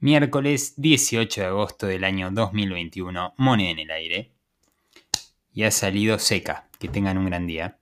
Miércoles 18 de agosto del año 2021, moneda en el aire. Y ha salido seca. Que tengan un gran día.